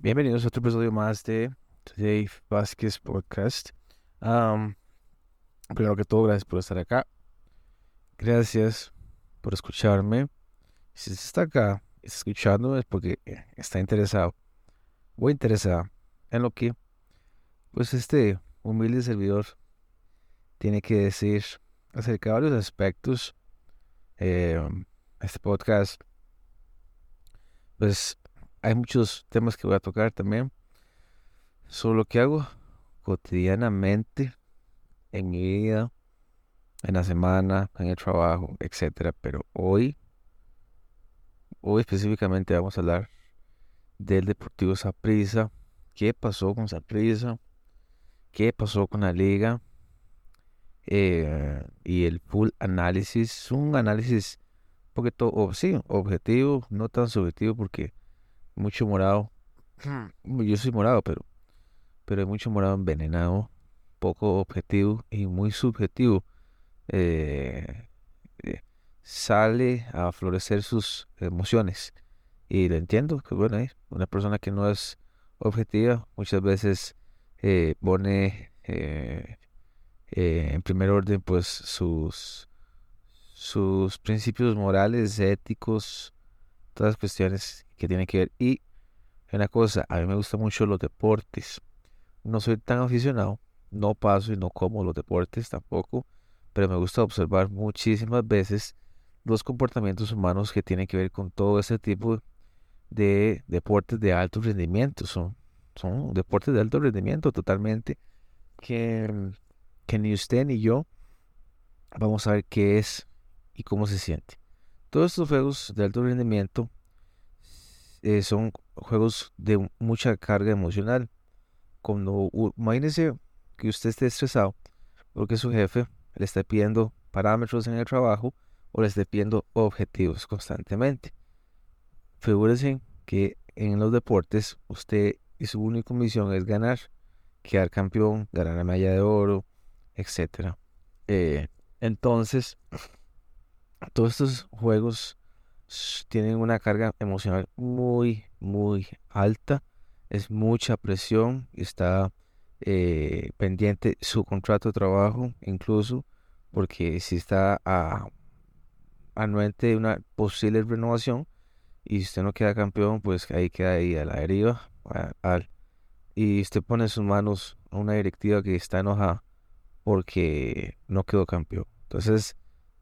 Bienvenidos a otro episodio más de Today Vázquez Podcast. Primero que todo, gracias por estar acá. Gracias por escucharme. Si está acá, está escuchando, es porque está interesado o interesada en lo que, pues, este humilde servidor tiene que decir acerca de varios aspectos. Eh, este podcast, pues, hay muchos temas que voy a tocar también sobre lo que hago cotidianamente en mi vida, en la semana, en el trabajo, etcétera. Pero hoy, hoy específicamente vamos a hablar del Deportivo Saprissa, qué pasó con Saprissa, qué pasó con la liga eh, y el full análisis, un análisis un poquito, sí, objetivo, no tan subjetivo porque mucho morado. Mm. Yo soy morado, pero, pero hay mucho morado envenenado, poco objetivo y muy subjetivo. Eh, eh, sale a florecer sus emociones. Y lo entiendo, que bueno, eh, una persona que no es objetiva muchas veces pone en primer orden pues sus, sus principios morales, éticos, todas las cuestiones que tiene que ver. Y una cosa, a mí me gustan mucho los deportes. No soy tan aficionado, no paso y no como los deportes tampoco, pero me gusta observar muchísimas veces los comportamientos humanos que tienen que ver con todo ese tipo de deportes de alto rendimiento. Son, son deportes de alto rendimiento totalmente que, que ni usted ni yo vamos a ver qué es y cómo se siente. Todos estos juegos de alto rendimiento eh, son juegos de mucha carga emocional. Cuando, imagínese que usted esté estresado porque su jefe le está pidiendo parámetros en el trabajo o le esté pidiendo objetivos constantemente. Figúrese que en los deportes usted y su única misión es ganar, quedar campeón, ganar la medalla de oro, etc. Eh, entonces, todos estos juegos tienen una carga emocional muy, muy alta. Es mucha presión. Está eh, pendiente su contrato de trabajo, incluso, porque si está a, una posible renovación y usted no queda campeón, pues ahí queda ahí a la deriva. y usted pone sus manos a una directiva que está enojada porque no quedó campeón. Entonces,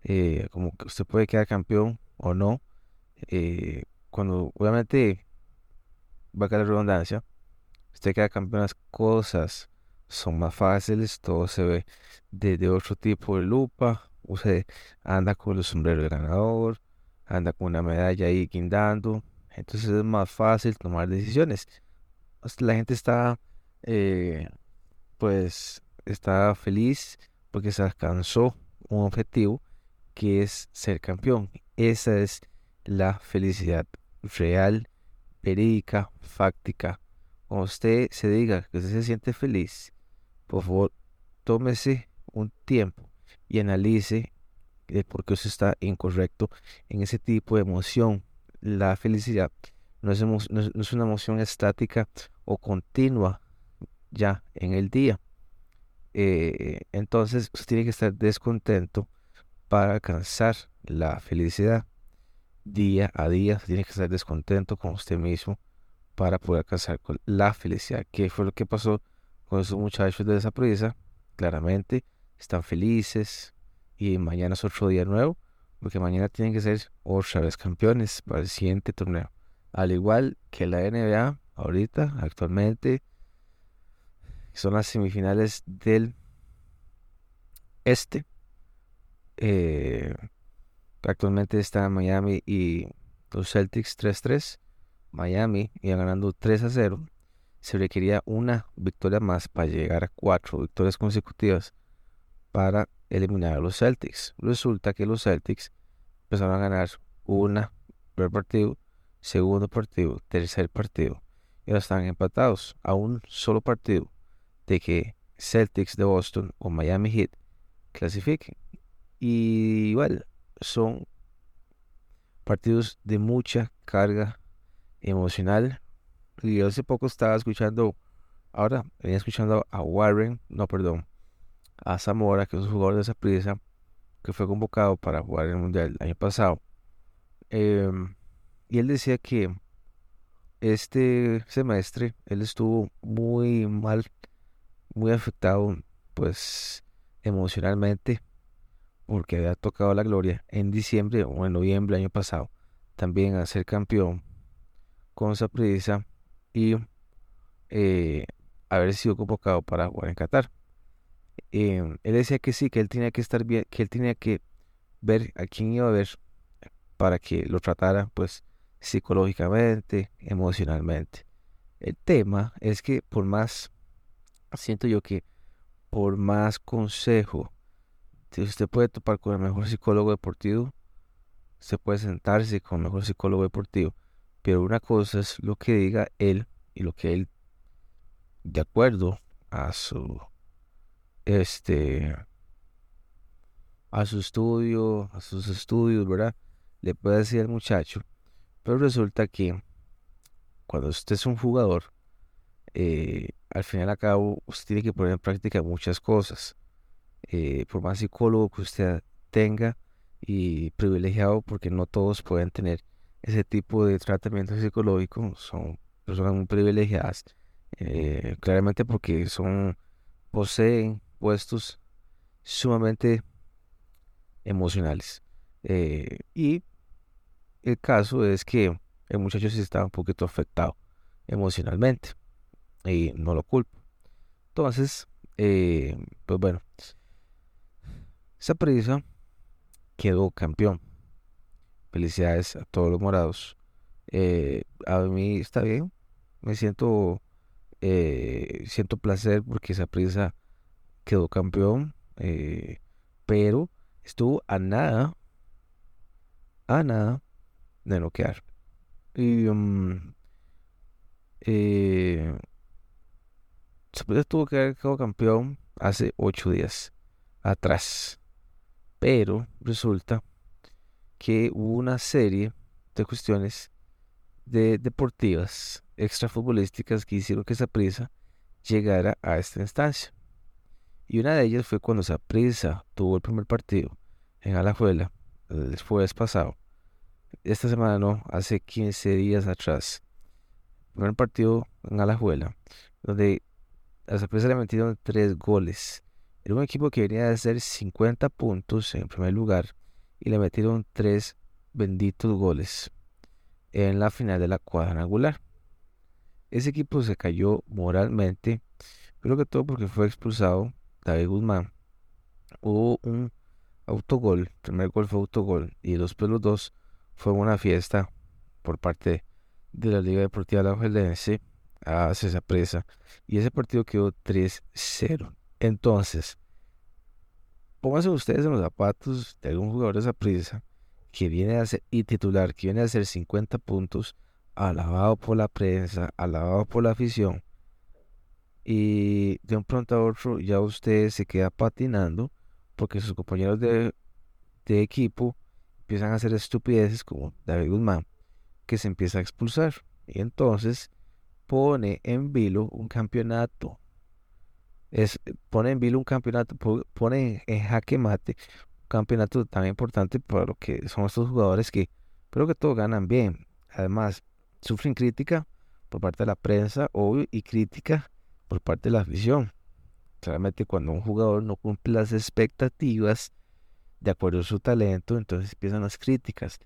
eh, como usted puede quedar campeón o no, eh, cuando obviamente va a caer redundancia, usted queda campeón, las cosas son más fáciles, todo se ve desde otro tipo de lupa, usted anda con el sombrero de ganador, anda con una medalla ahí guindando, entonces es más fácil tomar decisiones. La gente está, eh, pues, está feliz porque se alcanzó un objetivo que es ser campeón. Esa es la felicidad real, verídica, fáctica. Cuando usted se diga que usted se siente feliz, por favor, tómese un tiempo y analice el por qué usted está incorrecto en ese tipo de emoción. La felicidad no es, no es una emoción estática o continua ya en el día. Eh, entonces usted tiene que estar descontento para alcanzar la felicidad día a día, tiene que estar descontento con usted mismo para poder alcanzar con la felicidad. ¿Qué fue lo que pasó con esos muchachos de esa prisa? Claramente están felices y mañana es otro día nuevo, porque mañana tienen que ser otra vez campeones para el siguiente torneo. Al igual que la NBA, ahorita, actualmente, son las semifinales del este. Eh, Actualmente está Miami y los Celtics 3-3. Miami iba ganando 3 a 0. Se requería una victoria más para llegar a cuatro victorias consecutivas para eliminar a los Celtics. Resulta que los Celtics empezaron a ganar una primer partido, segundo partido, tercer partido. Y ahora están empatados a un solo partido de que Celtics de Boston o Miami Heat clasifiquen. Y igual, son partidos de mucha carga emocional, Y hace poco estaba escuchando, ahora venía escuchando a Warren, no, perdón, a Zamora, que es un jugador de esa prisa, que fue convocado para jugar el Mundial el año pasado. Em, y él decía que este semestre él estuvo muy mal, muy afectado, pues emocionalmente, porque había tocado la gloria en diciembre o en noviembre del año pasado, también a ser campeón con esa prisa y eh, haber sido convocado para jugar en Qatar. Em, él decía que sí, que él tenía que estar bien, que él tenía que ver a quién iba a ver para que lo tratara, pues, psicológicamente, emocionalmente. El tema es que por más, siento yo que por más consejo, si usted puede topar con el mejor psicólogo deportivo, se puede sentarse con el mejor psicólogo deportivo, pero una cosa es lo que diga él y lo que él, de acuerdo a su, este, a su estudio, a sus estudios, ¿verdad? Le puede decir al muchacho, pero resulta que cuando usted es un jugador, eh, al final y cabo, usted tiene que poner en práctica muchas cosas. Eh, por más psicólogo que usted tenga y privilegiado, porque no todos pueden tener ese tipo de tratamiento psicológico, son personas muy privilegiadas, eh, claramente porque son, poseen puestos sumamente emocionales. y el caso es que el muchacho sí estaba un poquito afectado emocionalmente y no lo culpo. Entonces, eh, pues bueno, esa prisa quedó campeón. Felicidades a todos los morados. Eh, a mí está bien, me siento, eh, siento placer porque esa prisa quedó campeón, pero estuvo a nada, a nada de noquear. Y um, eh, tuvo que haber quedado campeón hace ocho días atrás. Pero resulta que hubo una serie de cuestiones de deportivas extrafutbolísticas que hicieron que esa prisa llegara a esta instancia. Y una de ellas fue cuando esa prisa tuvo el primer partido en Alajuela el jueves pasado esta semana no, hace 15 días atrás, primer partido en Alajuela, donde a sorpresa le metieron tres goles. Era un equipo que venía de hacer 50 puntos en primer lugar y le metieron tres benditos goles en la final de la cuadrangular. Ese equipo se cayó moralmente, pero que todo porque fue expulsado David Guzmán. Hubo un autogol, el primer gol fue autogol y los pelos dos fue una fiesta por parte de la Liga Deportiva Alajuelense a esa Presa y ese partido quedó 3-0. Entonces, pónganse ustedes en los zapatos de algún jugador de esa prisa que viene a ser y titular, que viene a hacer 50 puntos, alabado por la prensa, alabado por la afición, y de un pronto a otro ya usted se queda patinando porque sus compañeros de, de equipo empiezan a hacer estupideces como David Guzmán, que se empieza a expulsar. Y entonces pone en vilo un campeonato. Es, pone en un campeonato, pone jaque mate un campeonato tan importante para lo que son estos jugadores que creo que todos ganan bien. Además, sufren crítica por parte de la prensa, obvio, y crítica por parte de la afición. Claramente cuando un jugador no cumple las expectativas de acuerdo a su talento, entonces empiezan las críticas.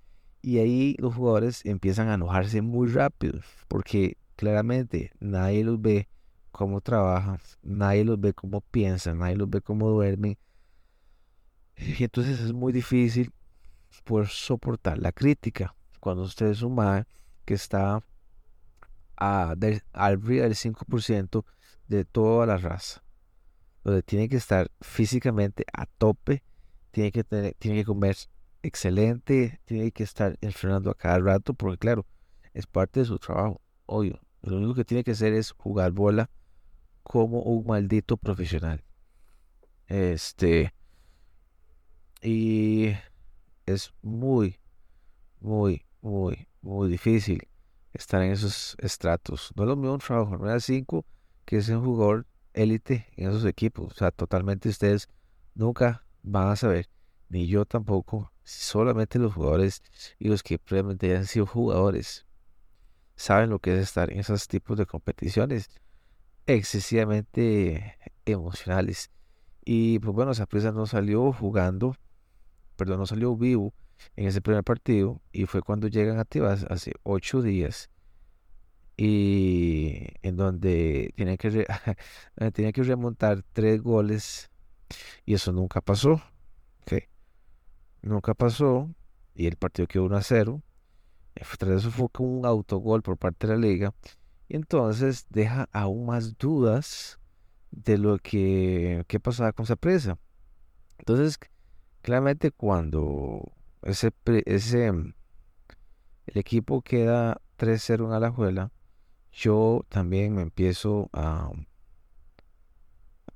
Y ahí los jugadores empiezan a enojarse muy rápido, porque claramente nadie los ve cómo trabajan, nadie los ve cómo piensan, nadie los ve cómo duermen. Y entonces es muy difícil poder soportar la crítica cuando usted es un que está a, arriba del 5% de toda la raza, donde tiene que estar físicamente a tope tiene que, tener, tiene que comer excelente, tiene que estar entrenando a cada rato, porque claro, es parte de su trabajo, obvio. Lo único que tiene que hacer es jugar bola como un maldito profesional. Este. Y es muy, muy, muy, muy difícil estar en esos estratos. No es lo mismo un trabajo en 5 que es un jugador élite en esos equipos. O sea, totalmente ustedes nunca van a saber, ni yo tampoco, solamente los jugadores y los que previamente han sido jugadores saben lo que es estar en esos tipos de competiciones excesivamente emocionales. Y pues bueno, esa presa no salió jugando, perdón, no salió vivo en ese primer partido y fue cuando llegan a Tebas hace ocho días y en donde tienen que, tienen que remontar tres goles y eso nunca pasó. Nunca pasó y el partido quedó 1 a 0. Tras eso fue un autogol por parte de la liga. Y entonces deja aún más dudas de lo que, que pasaba con esa presa. Entonces, claramente cuando ese, ese el equipo queda 3-0 en Alajuela, yo también me empiezo a,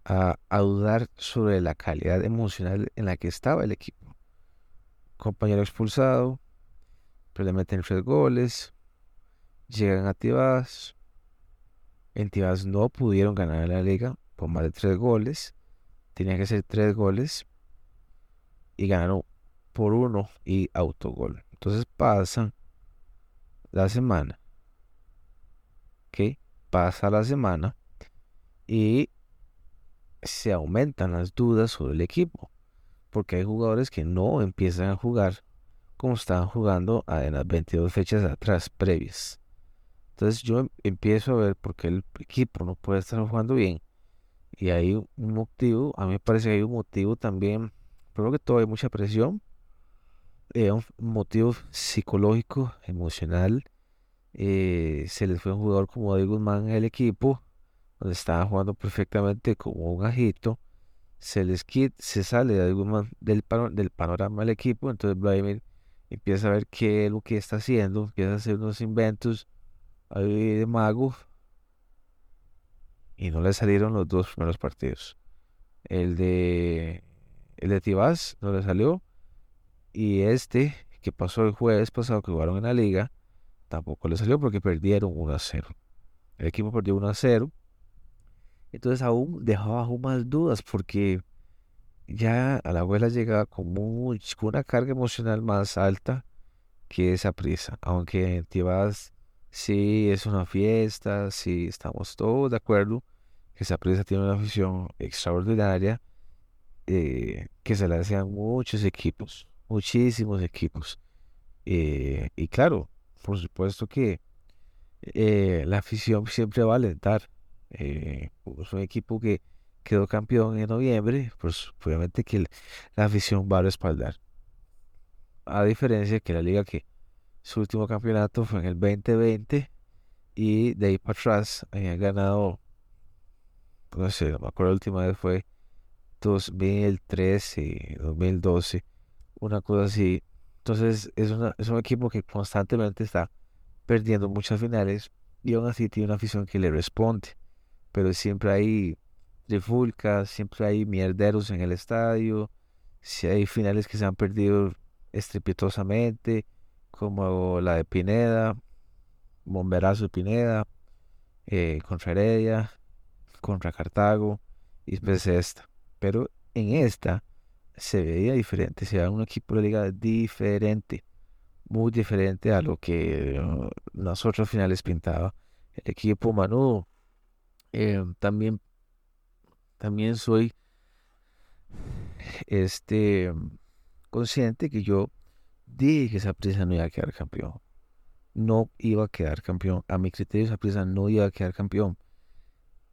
a, a, dudar sobre la calidad emocional en la que estaba el equipo. Compañero expulsado, pero le meten tres goles, llegan a Tibás. En Tibás no pudieron ganar la liga por más de tres goles. Tenían que ser tres goles y ganaron por uno y autogol. Entonces pasan la semana que pasa la semana y se aumentan las dudas sobre el equipo, porque hay jugadores que no empiezan a jugar como estaban jugando en las 22 fechas atrás previas. Entonces yo em, empiezo a ver por qué el equipo no puede estar jugando bien. Y hay un motivo, a mí me parece que hay un motivo también, creo que todo hay mucha presión, eh, un motivo psicológico, emocional, eh, se les fue un jugador como David Guzmán en el equipo, donde estaba jugando perfectamente como un ajito. Se les quita, se sale David Guzmán del, del panorama del equipo, entonces Vladimir empieza a ver qué es lo que está haciendo, empieza a hacer unos inventos ahí mago y no le salieron los dos primeros partidos. El de el de no le salió y este que pasó el jueves pasado que jugaron en la liga tampoco le salió porque perdieron 1 a 0. El equipo perdió 1 a 0. Entonces aún dejaba aún más dudas porque ya a la abuela llegaba con, una carga emocional más alta que esa prisa. Aunque Tibás sí es una fiesta, sí estamos todos de acuerdo que esa prisa tiene una afición extraordinaria eh, que se la hacían muchos equipos, muchísimos equipos. Eh, y claro, por supuesto que eh, la afición siempre va a alentar. Es un equipo que quedó campeón en noviembre, pues obviamente que la afición va a respaldar. A diferencia que la liga que su último campeonato fue en el 2020 y de ahí para atrás habían ganado, no sé, no me acuerdo la última vez fue 2013, 2012, una cosa así. Entonces es, es un equipo que constantemente está perdiendo muchas finales y aún así tiene una afición que le responde. Pero siempre hay trifulcas, siempre hay mierderos en el estadio, si hay finales que se han perdido estrepitosamente, como la de Pineda, Bomberazo de Pineda, eh, contra Heredia, contra Cartago y después esta. Pero en esta se veía diferente, se veía un equipo de liga diferente, muy diferente a lo que uh, nosotros finales pintaba. El equipo Manu eh, también, también soy este consciente que yo dije que esa prisa no iba a quedar campeón. No iba a quedar campeón. A mi criterio, esa prisa no iba a quedar campeón.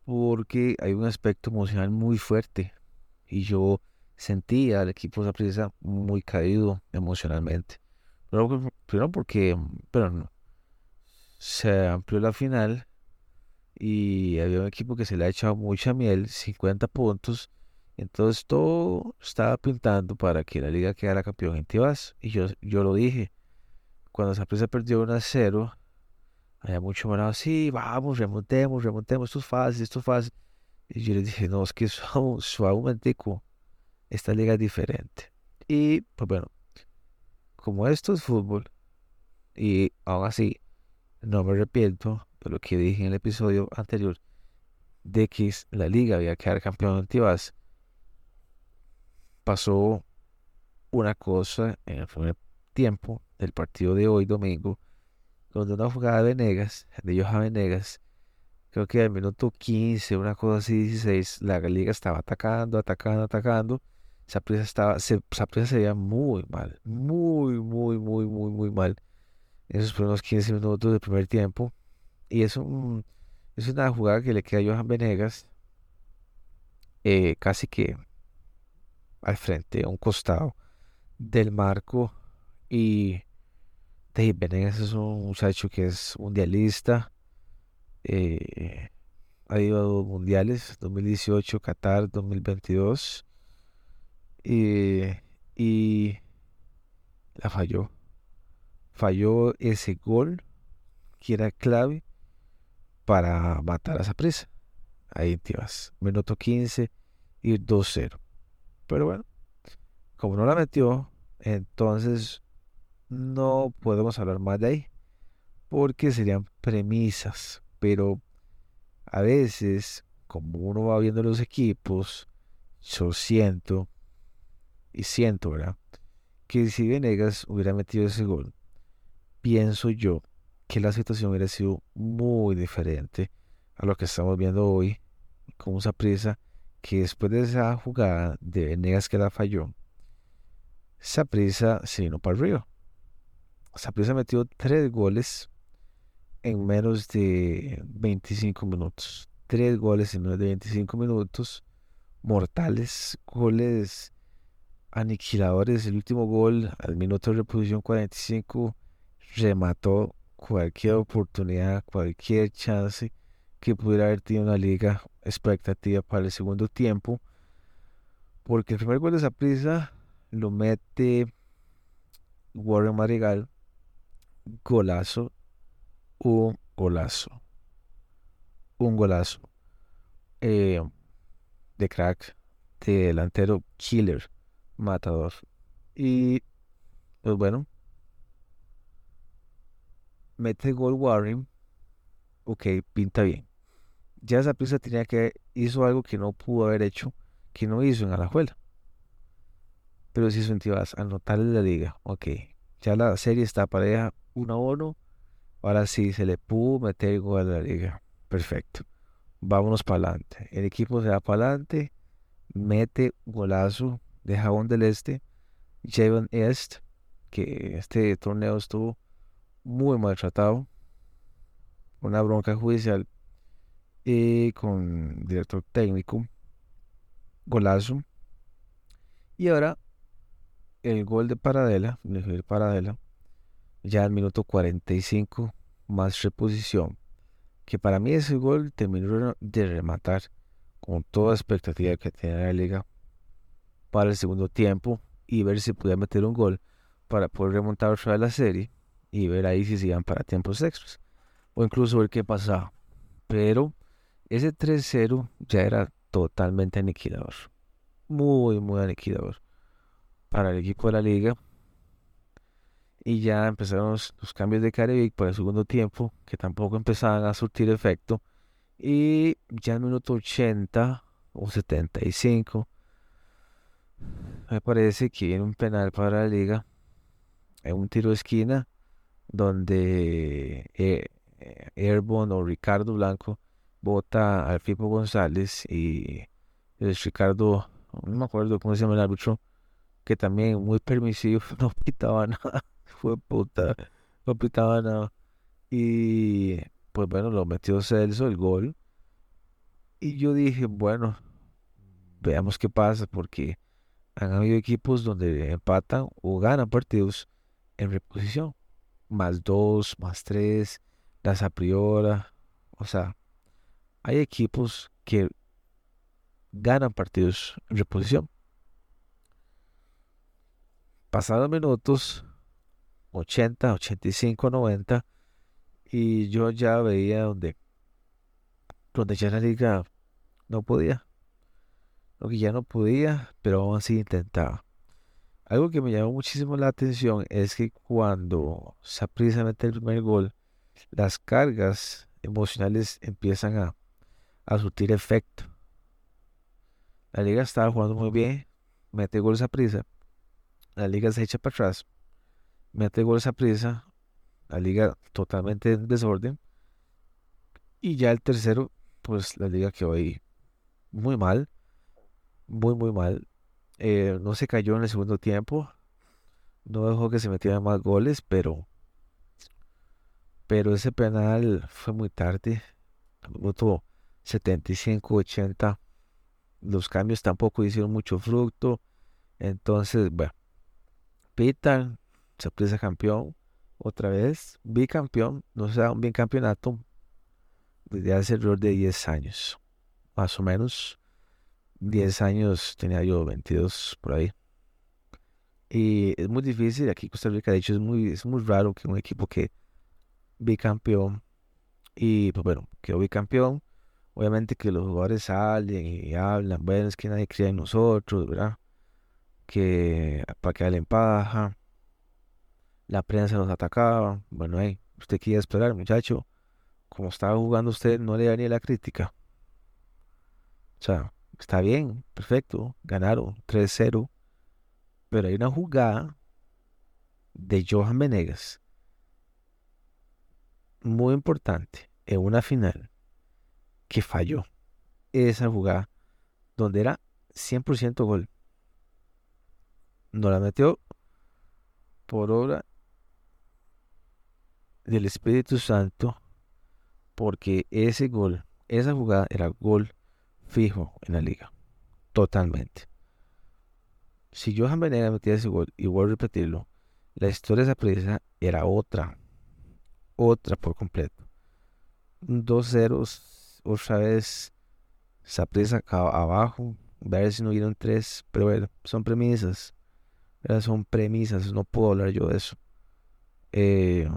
Porque hay un aspecto emocional muy fuerte. Y yo sentía al equipo de prisa muy caído emocionalmente. Pero, primero porque pero no, se amplió la final y había un equipo que se le ha echado mucha miel, 50 puntos. Entonces todo estaba pintando para que la liga quedara campeón en Tibas. Y yo, yo lo dije. Cuando prisa perdió 1 a 0, había mucho más, sí, vamos, remontemos, remontemos, esto es fácil, esto es fácil. Y yo le dije, no, es que suavemente esta liga es diferente. Y pues bueno, como esto es fútbol, y aún así no me arrepiento de lo que dije en el episodio anterior de que la liga había quedar campeón de Tibas. Pasó una cosa en el primer tiempo del partido de hoy, domingo, donde una jugada de Venegas, de Johan Venegas, creo que al minuto 15, una cosa así, 16, la liga estaba atacando, atacando, atacando. Esa prisa estaba, se, se veía muy mal, muy, muy, muy, muy, muy mal en esos primeros 15 minutos del primer tiempo. Y es, un, es una jugada que le queda a Johan Venegas eh, casi que al frente, a un costado del marco. Y David Venegas es un muchacho que es mundialista. Eh, ha ido a dos mundiales, 2018, Qatar, 2022. Y, y la falló. Falló ese gol que era clave para matar a esa presa. Ahí te vas. Minuto 15 y 2-0. Pero bueno, como no la metió, entonces no podemos hablar más de ahí. Porque serían premisas. Pero a veces, como uno va viendo los equipos, yo siento, y siento, ¿verdad? Que si Venegas hubiera metido ese gol, pienso yo que la situación hubiera sido muy diferente a lo que estamos viendo hoy con esa prisa que después de esa jugada de Venegas que la falló, esa prisa se vino para arriba. prisa metió tres goles en menos de 25 minutos. Tres goles en menos de 25 minutos. Mortales, goles aniquiladores. El último gol al minuto de reposición 45 remató cualquier oportunidad, cualquier chance que pudiera haber tenido una liga expectativa para el segundo tiempo. Porque el primer gol de esa prisa lo mete Warren Marigal. Golazo. Un golazo. Un golazo. Eh, de crack. De delantero killer. Matador. Y pues bueno, mete gol Warren, ok, pinta bien. Ya esa pieza tenía que hizo algo que no pudo haber hecho, que no hizo en Alajuela. Pero si hizo en Tibas, anotarle la liga, ok. Ya la serie está pareja 1 a 1. Ahora sí, se le pudo meter gol a la liga. Perfecto. Vámonos para adelante. El equipo se va para adelante. Mete golazo de Jabón del Este. Javon Est, que este torneo estuvo muy maltratado, una bronca judicial y con director técnico, golazo. Y ahora el gol de Paradela, de Paradela, ya al minuto 45 más reposición, que para mí ese gol terminó de rematar con toda expectativa que tenía la liga para el segundo tiempo y ver si podía meter un gol para poder remontar otra vez la serie y ver ahí si se iban para tiempos extras o incluso ver qué pasaba. Pero ese 3-0 ya era totalmente aniquilador. Muy, muy aniquilador para el equipo de la liga. Y ya empezaron los, cambios de Caribe para el segundo tiempo, que tampoco empezaban a surtir efecto. Y ya en minuto 80 o 75, me parece que viene un penal para la liga. En un tiro de esquina donde eh, Airborne o Ricardo Blanco vota al Fipo González y el Ricardo, no me acuerdo cómo se llama el árbitro, que también muy permisivo, no pitaba nada, fue puta, no pitaba nada. Y pues bueno, lo metió Celso, el gol. Y yo dije, bueno, veamos qué pasa, porque han habido equipos donde empatan o ganan partidos en reposición más 2, más 3, las a priori. O sea, hay equipos que ganan partidos en reposición. Pasados minutos, 80, 85, 90, y yo ya veía donde, donde ya la liga no podía. Lo que ya no podía, pero aún así intentaba. Algo que me llamó muchísimo la atención es que cuando Saprissa mete el primer gol, las cargas emocionales empiezan a, a surtir efecto. La liga estaba jugando muy bien, mete goles a prisa, la liga se echa para atrás, mete goles a prisa, la liga totalmente en desorden, y ya el tercero, pues la liga quedó ahí muy mal, muy, muy mal. Eh, no se cayó en el segundo tiempo, no dejó que se metieran más goles, pero, pero ese penal fue muy tarde, minuto 75-80. Los cambios tampoco hicieron mucho fruto. Entonces, bueno, pitan, sorpresa campeón, otra vez, bicampeón, no se da un bicampeonato desde hace alrededor de 10 años, más o menos. 10 años tenía yo 22 por ahí. Y es muy difícil, aquí Costa Rica, de hecho, es muy, es muy raro que un equipo que bicampeón y pues bueno, quedó bicampeón. Obviamente que los jugadores salen y hablan, bueno, es que nadie cree en nosotros, ¿verdad? Que para que en paja, la prensa nos atacaba. Bueno, hey, usted quiere esperar, muchacho. Como estaba jugando usted, no le daría la crítica. O sea, está bien, perfecto, ganaron 3-0. Pero hay una jugada de Johan Venegas muy importante en una final que falló. Esa jugada donde era 100% gol. No la metió por obra del Espíritu Santo porque ese gol, esa jugada era gol fijo en la liga. Totalmente. Si Johan Venegas metía ese gol, y vuelvo a repetirlo, la historia de esa presa era otra otra por completo. Dos ceros, otra vez Saprisa abajo, ver si no hubieron tres, pero bueno, son premisas, son premisas, no puedo hablar yo de eso. Eh,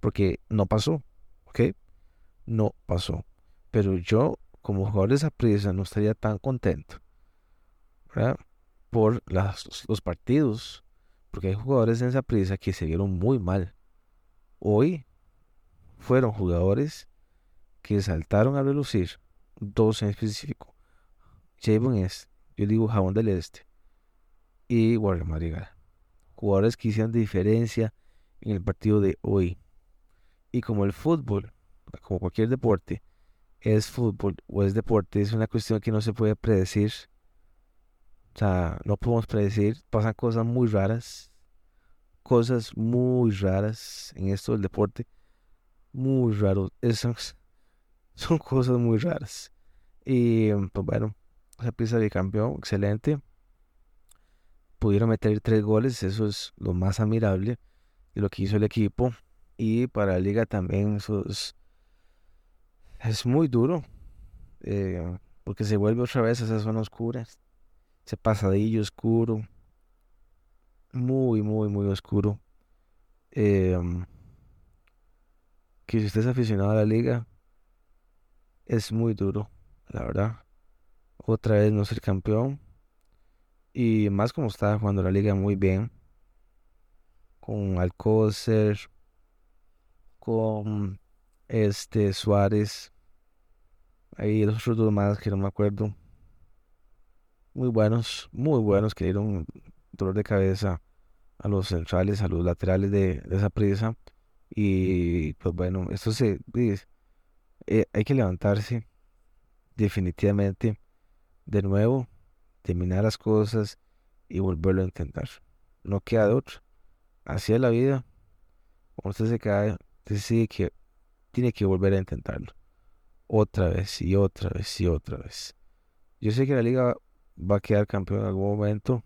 porque no pasó, ¿ok? No pasó. Pero yo, como jugador de Saprisa, no estaría tan contento, ¿verdad? Por los partidos, porque hay jugadores en esa prisa que se vieron muy mal hoy fueron jugadores que saltaron a relucir, dos en específico. Javon es, yo digo Jabón del Este, y Warren Marigal. Jugadores que hicieron diferencia en el partido de hoy. Y como el fútbol, como cualquier deporte, es fútbol o es deporte, es una cuestión que no se puede predecir. O sea, no podemos predecir, pasan cosas muy raras cosas muy raras en esto del deporte. Muy raro. Esas son cosas muy raras. Y pues bueno, esa pieza de campeón, excelente. Pudieron meter tres goles, eso es lo más admirable de lo que hizo el equipo. Y para la liga también eso es, muy duro. Eh, porque se vuelve otra vez a esa zona oscura. Ese pasadillo oscuro muy, muy, muy oscuro. Em, que si usted es aficionado a la liga, es muy duro, la verdad. Otra vez no ser campeón. Y más como está jugando la liga muy bien. Con Alcócer, con este Suárez. Ahí los otros dos más que no me acuerdo. Muy buenos, muy buenos que dieron dolor de cabeza a los centrales, a los laterales de, esa prisa. Y pues bueno, esto se eh, hay que levantarse definitivamente de nuevo, terminar las cosas y volverlo a intentar. No queda de otro. Así es la vida. Cuando usted se cae, usted que tiene que volver a intentarlo. Otra vez y otra vez y otra vez. Yo sé que la liga va a quedar campeón en algún momento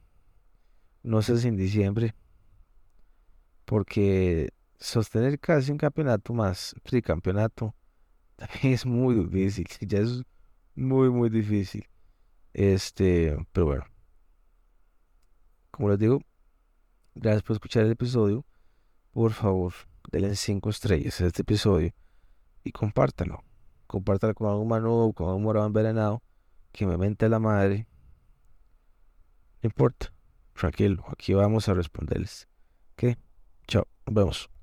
no sé si en diciembre, porque sostener casi un campeonato más, campeonato es muy difícil, ya es muy, muy difícil. Este, pero bueno, como les digo, gracias por escuchar el episodio. Por favor, denle cinco estrellas a este episodio y compártalo. Compártalo con algún mano con algún morado envenenado que me mente la madre. No importa tranquilo, aquí vamos a responderles. ¿Qué? Chao, nos vemos.